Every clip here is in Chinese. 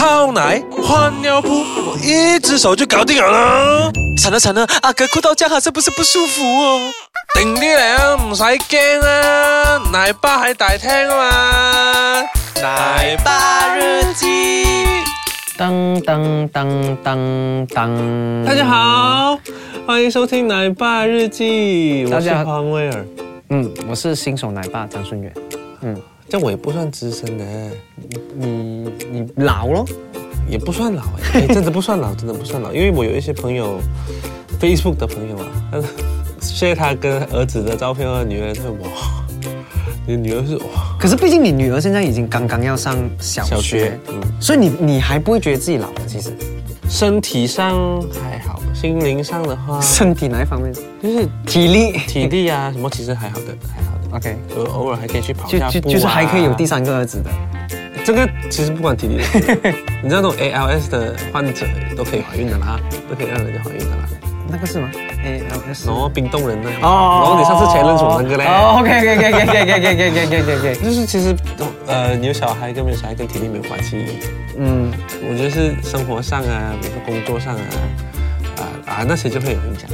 泡奶、换尿布，我一只手就搞定了啦。惨了惨了，阿哥哭到这样，是不是不舒服哦？定啲嚟啊，唔使驚啊，奶爸喺大廳啊嘛。奶爸日記，噔噔噔噔噔，大家好，欢迎收听奶爸日记，我是大家黄威尔。嗯，我是新手奶爸张顺远。嗯，这样我也不算资深的，你你老咯？也不算老哎、欸，真的不算老，真的不算老，因为我有一些朋友，Facebook 的朋友啊，他 share 他跟儿子的照片和女儿，他说哇，你女儿是哇可是毕竟你女儿现在已经刚刚要上小学，小学，嗯，所以你你还不会觉得自己老了？其实身体上还好，心灵上的话，身体哪一方面？就是体力体力啊什么，其实还好的，还好的。OK，呃，偶尔还可以去跑就下步、啊、就就是还可以有第三个儿子的。这个其实不管体力 你知道那种 ALS 的患者都可以怀孕的啦，都可以让人家怀孕的啦。那个是吗？ALS 然后冰冻人呢？哦然后你上次前任组那个嘞？哦，OK OK OK OK OK OK OK OK OK OK，就是其实呃，你有小孩跟没有小孩跟体力没有关系，嗯，我觉得是生活上啊，比如说工作上啊，啊啊那些就会有影响。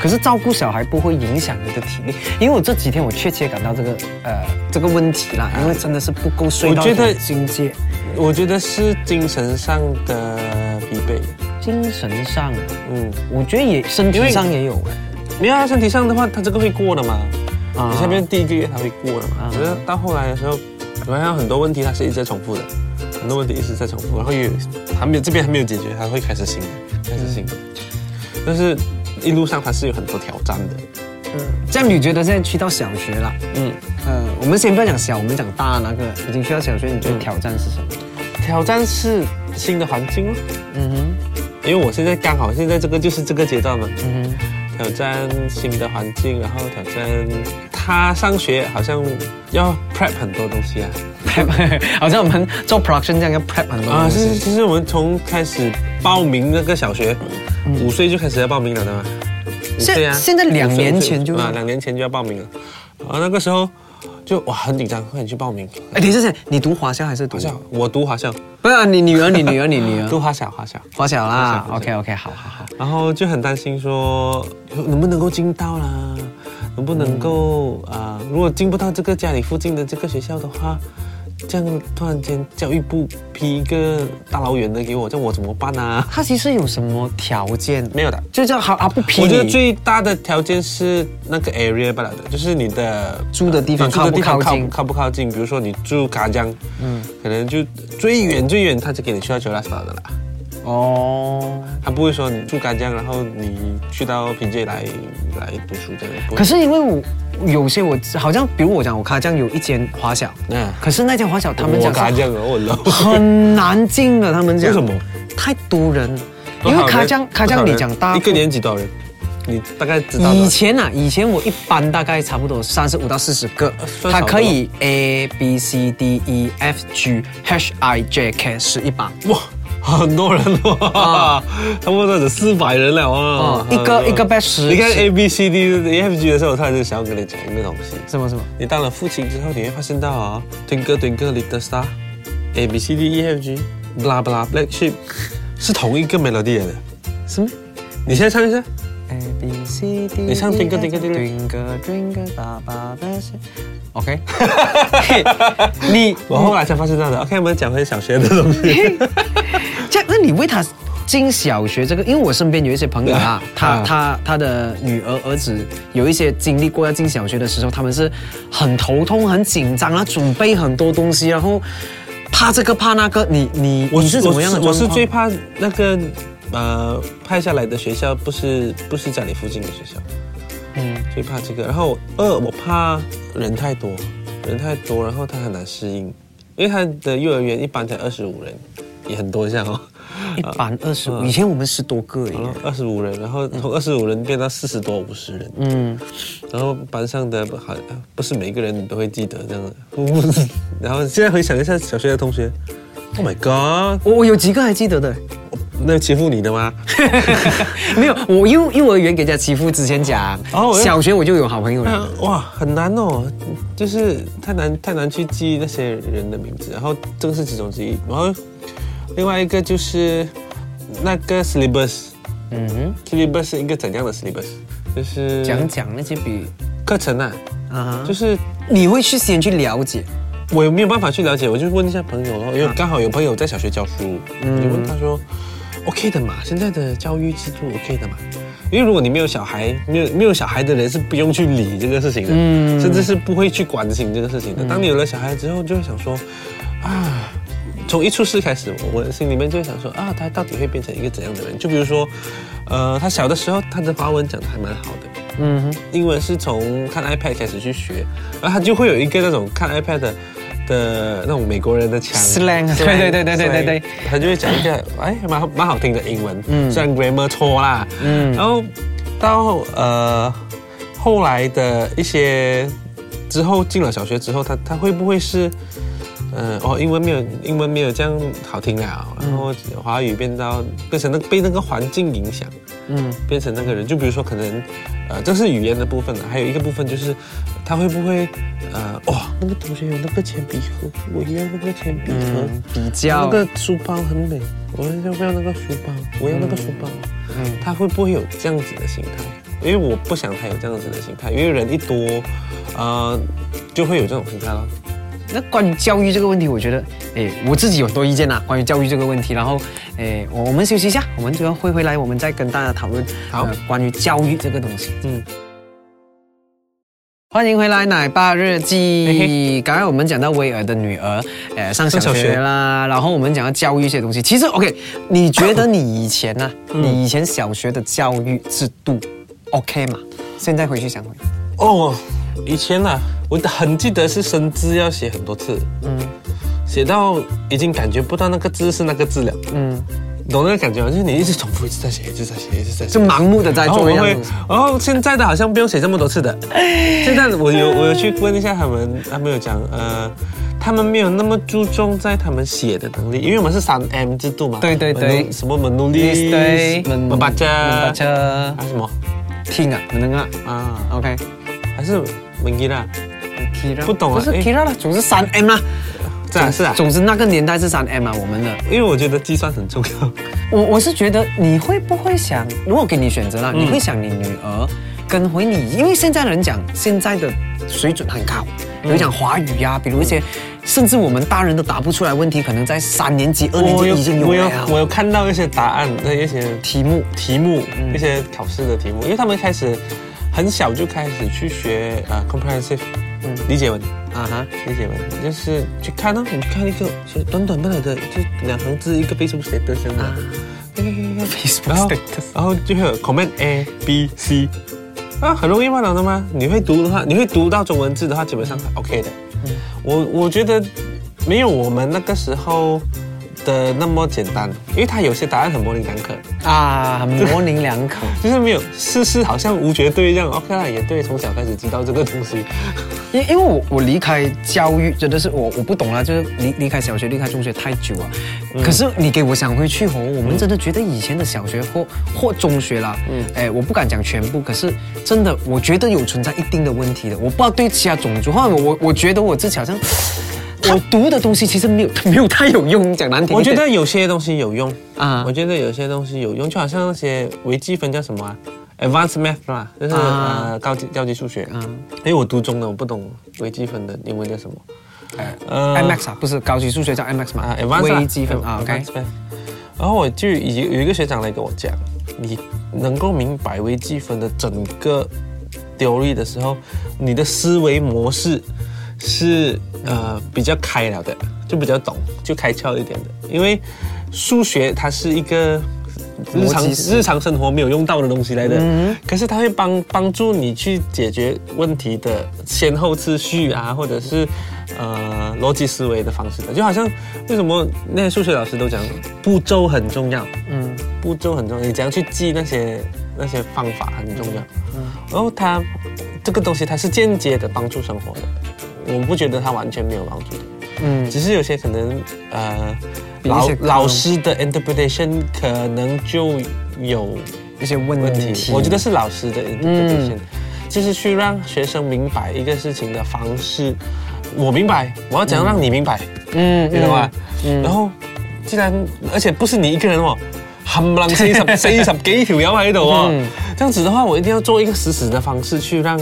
可是照顾小孩不会影响你的体力，因为我这几天我确切感到这个呃这个问题啦，因为真的是不够睡到我觉得境界，我觉得是精神上的疲惫，精神上，嗯，我觉得也身体上也有。哎，没有啊，身体上的话，他这个会过的嘛。啊。你下面第一个月他会过的嘛。啊，可是到后来的时候，我发现很多问题它是一直在重复的，很多问题一直在重复，然后又有还没有这边还没有解决，它会开始新的，开始新的，但是一路上它是有很多挑战的，嗯，这样你觉得现在去到小学了，嗯，呃，我们先不要讲小，我们讲大那个已经去到小学，你觉得挑战是什么？挑战是新的环境咯，嗯哼，因为我现在刚好现在这个就是这个阶段嘛，嗯挑战新的环境，然后挑战他上学好像要 prep 很多东西啊。，prep，好像我们做 production 这样要 prep 很多啊，东是，西。其实我们从开始报名那个小学，五岁就开始要报名了的嘛。五岁啊，现现在两年前就啊，两年前就要报名了。啊，那个时候就哇很紧张，快点去报名。哎，等一下，你读华校还是读华？校，我读华校，不是啊你女儿，你女儿，你女儿读华小，华小。华小啦。小 OK OK，好好好。然后就很担心说能不能够进到啦，能不能够啊、如果进不到这个家里附近的这个学校的话，这样突然间教育部批一个大老远的给我，叫我怎么办啊？他其实有什么条件？没有的，就叫好啊，不批我觉得最大的条件是那个 area 罢了的，就是你的住的地方靠不靠近靠不靠近？比如说你住卡江，嗯，可能就最远最远，他就给你去到九拉斯堡的啦。哦。他不会说你住干江，然后你去到平界来来读书这样。可是因为我有些我好像，比如我讲，我卡江有一间华小，嗯，可是那间华小他们讲是卡江哦，我。很难进的，他们讲为什么？太多人，因为卡江卡江你讲大一个年级多少人？你大概知道以前啊，以前我一般大概差不多三十五到四十个，它可以 A B C D E F G H I J K 是一把。哇，很多人哇，差不多有四百人了哇哦，一个一个 batch 十你看 A B C D E F G 的时候，我突然就想要跟你讲一个东西。什么什么？你当了父亲之后，你会发现到啊、Twinkle Twinkle Little Star，A B C D E F G，blah blah black sheep，是同一个 melody 的。什么你现在唱一下。？A B C D，你唱 Twinkle Twinkle Twinkle Twinkle 爸爸的心。OK，你我后来才发现到的。OK，我们讲回小学的东西。这样，那你为他进小学这个，因为我身边有一些朋友啊，他啊。他他的女儿儿子有一些经历过要进小学的时候，他们是很头痛、很紧张，然后准备很多东西，然后怕这个怕那个。你你我你是怎么样的我是我是最怕那个呃派下来的学校不是不是家里附近的学校，嗯。最怕这个。然后二我怕人太多，人太多，然后他很难适应，因为他的幼儿园一般才二十五人，也很多像哦。一班二十五，嗯以前我们十多个耶。二十五人，然后从二十五人变到四十多、五十人，嗯，然后班上的不好不是每个人你都会记得这样的，然后现在回想一下小学的同学，Oh my God，我我有几个还记得的，那欺负你的吗？没有，我幼幼儿园给人家欺负之前讲，哦小学我就有好朋友了。啊哇，很难哦，就是太难太难去记那些人的名字，然后这个是其中之一，然后另外一个就是那个 syllabus，嗯哼，syllabus 是一个怎样的 syllabus？就是讲讲那些比课程啊，啊，就就是你会去先去了解，我也没有办法去了解，我就问一下朋友咯，因为刚好有朋友在小学教书，嗯。就问他说，OK 的嘛，现在的教育制度 OK 的嘛？因为如果你没有小孩，没有没有小孩的人是不用去理这个事情的，嗯。甚至是不会去关心这个事情的。当你有了小孩之后，就会想说，啊，从一出世开始，我的心里面就会想说，啊，他到底会变成一个怎样的人？就比如说，呃，他小的时候，他的华文讲的还蛮好的，嗯哼，英文是从看 iPad 开始去学，然后他就会有一个那种看 iPad 的的那种美国人的腔。Slang，对对对对对对对，他就会讲一个哎蛮好蛮好听的英文，嗯。虽然 grammar 错啦，嗯。然后到呃后来的一些之后进了小学之后，他他会不会是？呃，哦，英文没有英文没有这样好听了，然后华语变到变成那被那个环境影响，嗯变成那个人。就比如说，可能呃，这是语言的部分了，还有一个部分就是他会不会呃，哇，那个同学有那个铅笔盒，我也要那个铅笔盒，嗯，比那个书包很美，我要不要那个书包？我要那个书包。嗯他会不会有这样子的心态？因为我不想他有这样子的心态，因为人一多，呃，就会有这种心态了。那关于教育这个问题，我觉得，诶，我自己有很多意见呐。关于教育这个问题，然后，诶，我我们休息一下，我们就要会回来，我们再跟大家讨论，好呃关于教育这个东西。嗯，欢迎回来，奶爸日嘿记。刚才我们讲到威尔的女儿，呃，上小学学啦，然后我们讲到教育一些东西。其实，OK，你觉得你以前呢、嗯你以前小学的教育制度 OK 吗？现在回去想回，哦，以前啊，我很记得是生字要写很多次，嗯写到已经感觉不到那个字是那个字了，嗯，懂那个感觉吗？就是你一直重复，一直在写，一直在写，一直在写就。盲目的在做一样然后现在的好像不用写这么多次的。现在我有我有去问一下他们，他们有讲，呃，他们没有那么注重在他们写的能力，因为我们是三 M 制度嘛。对对对什么门努力，对，门巴车，门巴车还有什么听啊，能啊啊？，OK。还是门吉啦？Kira 不懂啊不是诶。Kira 了，总之三 M 啦。这样是啊，总之那个年代是三 M 啊，我们的。因为我觉得计算很重要。我我是觉得你会不会想，如果给你选择啦，嗯。你会想你女儿跟回你，因为现在人讲现在的水准很高，比如讲华语呀、比如一些甚至我们大人都答不出来问题，可能在三年级、二年级已经有我有我有看到一些答案，那一些题目。题目，一些考试的题目，因为他们开始很小就开始去学呃 comprehensive，嗯。理解文，啊哈，理解文就是去看呢、你去看一个是短短的的，就两行字一个 Facebook status 这样的，然后 status 然后就会有 comment A B C，啊，很容易忘了的吗？你会读的话，你会读到中文字的话，基本上 OK 的。我我觉得没有我们那个时候的那么简单，因为它有些答案很模棱两可。啊，很模棱两可。就是没有事事好像无绝对一样。OK 啦，也对，从小开始知道这个东西。因因为我我离开教育真的是我我不懂啦，就是离离开小学离开中学太久啊。可是你给我想回去哦，我们真的觉得以前的小学或或中学啦，嗯，哎，我不敢讲全部，可是真的我觉得有存在一定的问题的。我不知道对其他种族，或者我我觉得我自己好像。我读的东西其实没有 没有太有用，讲难听。我觉得有些东西有用啊我觉得有些东西有用，就好像那些微积分叫什么啊？Advanced Math 啦，就是、啊呃高级高级数学。嗯因为我读中的，我不懂微积分的英文叫什么。呃 MX 啊，不是高级数学叫 MX 嘛？啊，Advanced 啦微积分啊，OK 然后我就有有一个学长来跟我讲，你能够明白微积分的整个 theory 的时候，你的思维模式是呃比较开了的，就比较懂，就开窍一点的。因为数学它是一个日常日常生活没有用到的东西来的，可是它会帮帮助你去解决问题的先后次序啊，或者是呃逻辑思维的方式的。就好像为什么那些数学老师都讲步骤很重要，嗯。步骤很重要，你怎样去记那些那些方法很重要。然后它这个东西它是间接的帮助生活的，我不觉得它完全没有帮助的，嗯，只是有些可能呃老老师的 interpretation 可能就有一些问问题。题，，我觉得是老师的 interpretation，、就是去让学生明白一个事情的方式。我明白，我要怎样让你明白，嗯你懂吗？嗯。然后既然而且不是你一个人哦，冚唪唥四十四十幾條友喺度哦，嗯。這樣子的話，我一定要做一個死死的方式去讓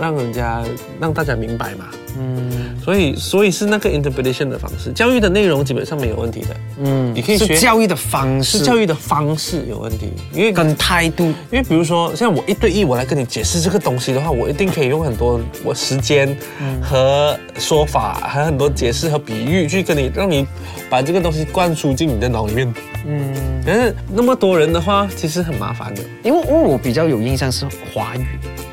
讓人家讓大家明白嘛。嗯所以所以是那个 interpretation 的方式，教育的内容基本上没有问题的，嗯，你可以学教育的方式，是教育的方式有问题，因为跟态度。因为比如说，像我一对一，我来跟你解释这个东西的话，我一定可以用很多我时间和说法，还有很多解释和比喻去跟你，让你把这个东西灌输进你的脑里面。嗯，但是那么多人的话，其实很麻烦的。因为因为我比较有印象是华语。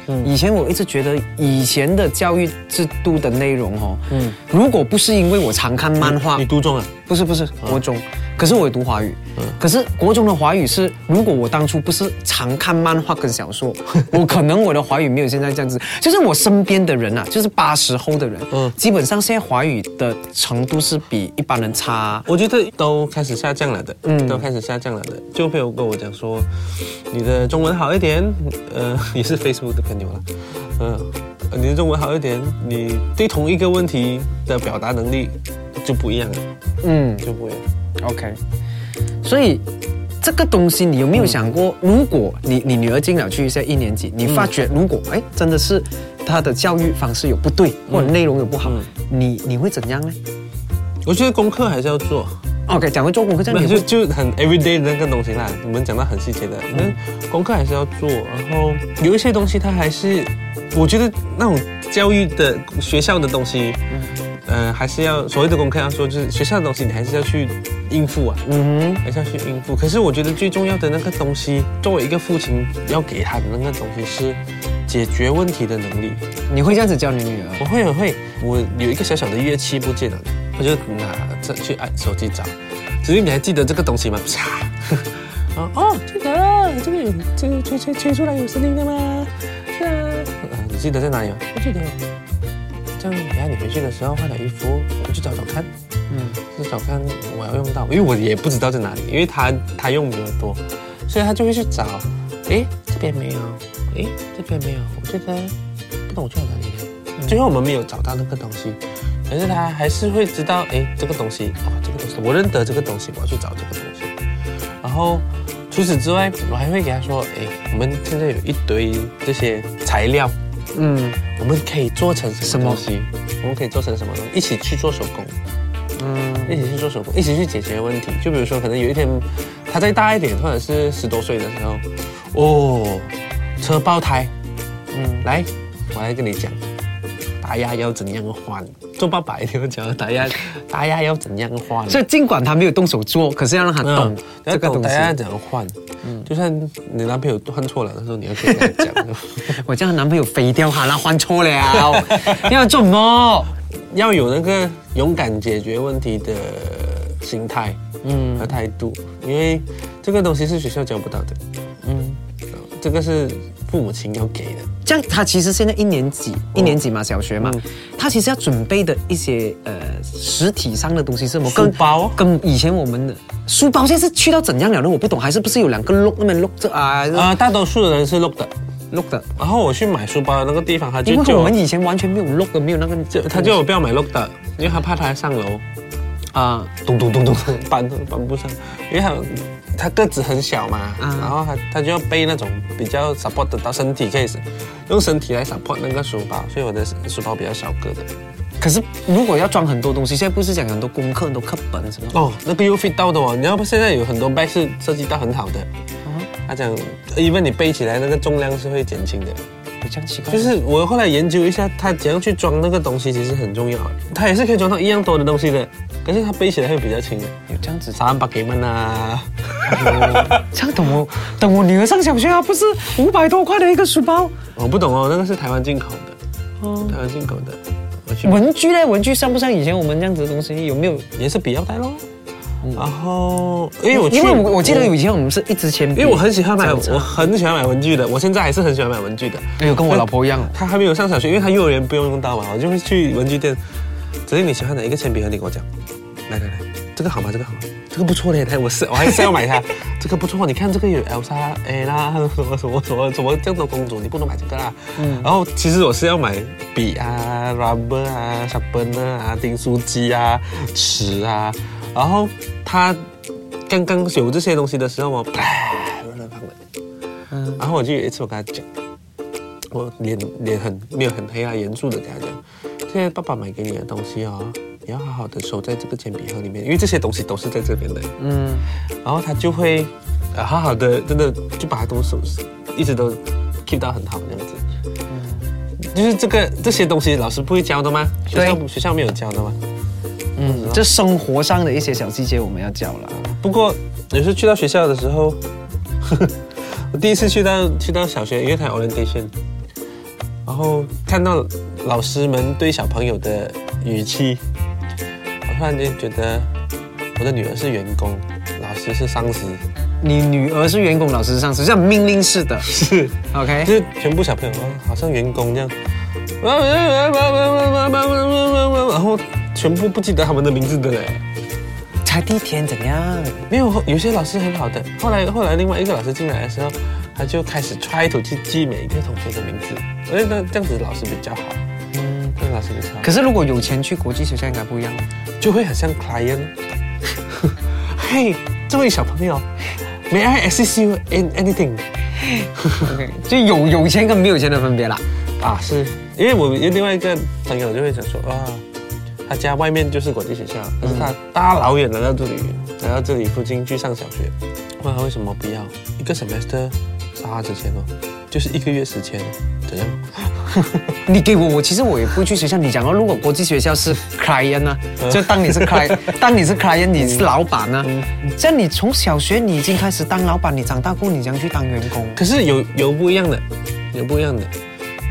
嗯。以前我一直觉得以前的教育制度的内容哦，嗯。嗯，如果不是因为我常看漫画你，读中了，不是不是国中，可是我也读华语，嗯。可是国中的华语是，如果我当初不是常看漫画跟小说，我可能我的华语没有现在这样子。就是我身边的人啊，就是八十后的人，嗯。嗯，基本上现在华语的程度是比一般人差。我觉得都开始下降了的，嗯，嗯都开始下降了的。就朋友跟我讲说，你的中文好一点，呃，也是 Facebook 的朋友了，嗯、呃，你的中文好一点，你对同一个问题的表达能力就不一样了，嗯就不一样。，OK，所以。这个东西你有没有想过，如果你你女儿进了去一下一年级，你发觉如果哎真的是她的教育方式有不对，或者内容有不好，你你会怎样呢我觉得功课还是要做，？OK，讲回做功课，这样就就很 everyday 的那个东西啦。我们讲到很细节的，那功课还是要做。然后有一些东西它还是，我觉得那种教育的学校的东西，呃，还是要所谓的功课要说，就是学校的东西你还是要去应付啊，嗯哼还是要去应付。可是我觉得最重要的那个东西，作为一个父亲要给他的那个东西是解决问题的能力。你会这样子教你女儿？我会，我会，我有一个小小的乐器不见了，我就拿着去按手机找。子玉你还记得这个东西吗？啪！哦哦，记得了，这个有这个吹吹吹出来有声音的吗？是啊。呃，你记得在哪里吗？不记得。这样，等下你回去的时候换了衣服，我去找找看，嗯去找看我要用到，因为我也不知道在哪里，因为他他用比较多，所以他就会去找。诶，这边没有，诶，这边没有，我觉得不懂我去了哪里了。最后我们没有找到那个东西，可是他还是会知道，诶，这个东西，哦，这个东西我认得这个东西，我要去找这个东西。然后除此之外，我还会给他说，诶，我们现在有一堆这些材料，嗯。我们可以做成什么东西？我们可以做成什么东西？一起去做手工，嗯。一起去做手工，一起去解决问题。就比如说，可能有一天他再大一点，或者是十多岁的时候，哦，车爆胎，嗯，来，我来跟你讲，打压要怎样换。做爸爸一定要讲打压，打压要怎样换。所以尽管他没有动手做，可是要让他懂这这个东西。打压怎样换？嗯，就算你男朋友换错了的时候，你要跟他讲。我叫他男朋友飞掉哈，他换错了，要做什么？要有那个勇敢解决问题的心态，嗯，和态度，因为这个东西是学校教不到的，嗯，这个是父母亲要给的。这样他其实现在一年级，一年级嘛，小学嘛，他其实要准备的一些呃实体上的东西是什么？书包跟以前我们的书包现在是去到怎样了呢？我不懂，还是不是有两个 lock 那边 lock 着啊啊、大多数的人是 lock 的，lock 的？然后我去买书包的那个地方，他就因为叫我们以前完全没有 lock 的，没有那个就他叫我不要买 lock 的，因为他怕他上楼，啊咚咚咚咚 搬搬不上，因为他他个子很小嘛，啊然后他他就要背那种比较 support 得到身体 case，用身体来 support 那个书包，所以我的书包比较小个的。可是如果要装很多东西，现在不是讲很多功课、很多课本什么？哦，那个又 fit 到的哦，你要不现在有很多 bag 是设计到很好的，他讲因为你背起来那个重量是会减轻的。有这样奇怪？就是我后来研究一下，它怎样去装那个东西，其实很重要。它也是可以装到一样多的东西的，可是它背起来会比较轻。有这样子。三百几蚊啊！这样等我等我女儿上小学啊，不是五百多块的一个书包。我不懂哦，那个是台湾进口的，哦，台湾进口的。文具呢？文具像不像以前我们这样子的东西？有没有？也是笔要带咯。然后，因为我去因为我我记得以前我们是一支铅笔，因为我很喜欢买，我很喜欢买文具的，我现在还是很喜欢买文具的。哎呦，跟我老婆一样。她还没有上小学，因为她幼儿园不用用到嘛，我就会去文具店。只是你喜欢哪一个铅笔盒，你跟我讲。来来来，这个好吗？这个好吗？这个不错嘞，来，我是我还是要买它。这个不错，你看这个有 Elsa、A 啦，什么什么什么什么这样的公主，你不能买这个啦。嗯。然后其实我是要买笔啊、rubber 啊、sharpener 啊、订书机啊、尺啊。然后他刚刚有这些东西的时候，我啪乱乱放的。嗯然后我就有一次我跟他讲，我脸脸很没有很黑啊，严肃的跟他讲，现在爸爸买给你的东西哦，你要好好的收在这个铅笔盒里面，因为这些东西都是在这边的。嗯，然后他就会呃好好的，真的就把它都收拾，一直都 keep 到很好这样子。就是这个这些东西老师不会教的吗？学校对学校没有教的吗？嗯，这生活上的一些小细节我们要教了。不过有时候去到学校的时候，我第一次去到去到小学，因为它有 orientation，然后看到老师们对小朋友的语气，我突然间觉得我的女儿是员工，老师是上司，你女儿是员工，老师是上司，这样命令式的。是，OK，就是全部小朋友哦好像员工这样，然后全部不记得他们的名字的嘞。才第一天怎样？没有，有些老师很好的。后来，后来另外一个老师进来的时候，他就开始 try to 去记每一个同学的名字。我觉得这样子老师比较好，嗯，这个老师比较好，可是如果有钱去国际学校应该不一样。就会很像 client。嘿，这位小朋友，May I assist you in anything？OK，就有有钱跟没有钱的分别啦。啊，是因为我有另外一个朋友就会想说，哇，他家外面就是国际学校，可是他大老远来到这里，来到这里附近去上小学，问他为什么不要一个 semester 八之前哦，就是一个月时间，怎样？你给我，我其实我也不会去学校。你讲到如果国际学校是 client 呢、就当你是 client，当你是 client，你是老板呢、这样你从小学你已经开始当老板，你长大过后你将去当员工。可是有有不一样的，有不一样的，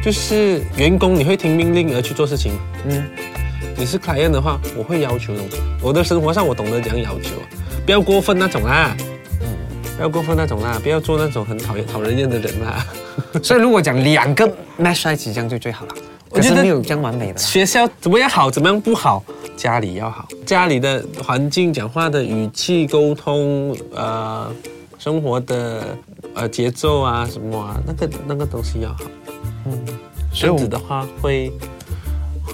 就是员工你会听命令而去做事情，嗯，你是 client 的话，我会要求东西。我的生活上我懂得怎样要求，不要过分那种啦，不要过分那种啦，不要做那种很讨厌讨人厌的人啦。所以如果讲两个 match 在一起，这样就最好了。我觉得没有这样完美的啦。学校怎么样好，怎么样不好，家里要好，家里的环境、讲话的语气、沟通，呃，生活的呃节奏啊什么啊，那个那个东西要好。嗯，这样子的话会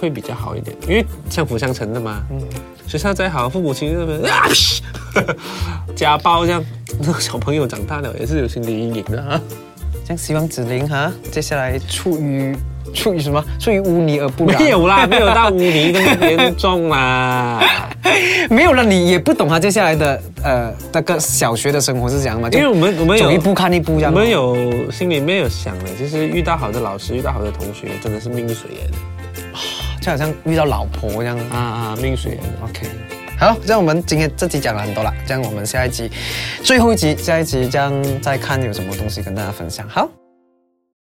会比较好一点，因为相辅相成的嘛。嗯，学校再好，父母亲那边啊，家暴这样，那个小朋友长大了也是有心理阴影的啊。这样希望子玲哈，接下来出于出于什么？出于污泥而不染。没有啦，没有到污泥那么严重啦。没有了，你也不懂他接下来的呃那个小学的生活是怎样嘛？因为我们我们有走一步看一步这样。我们有心里面有想的，就是遇到好的老师，遇到好的同学，真的是命水来的就好像遇到老婆这样。啊啊，命水。OK，好，这样我们今天这集讲了很多了，这样我们下一集最后一集，下一集这样再看有什么东西跟大家分享。好。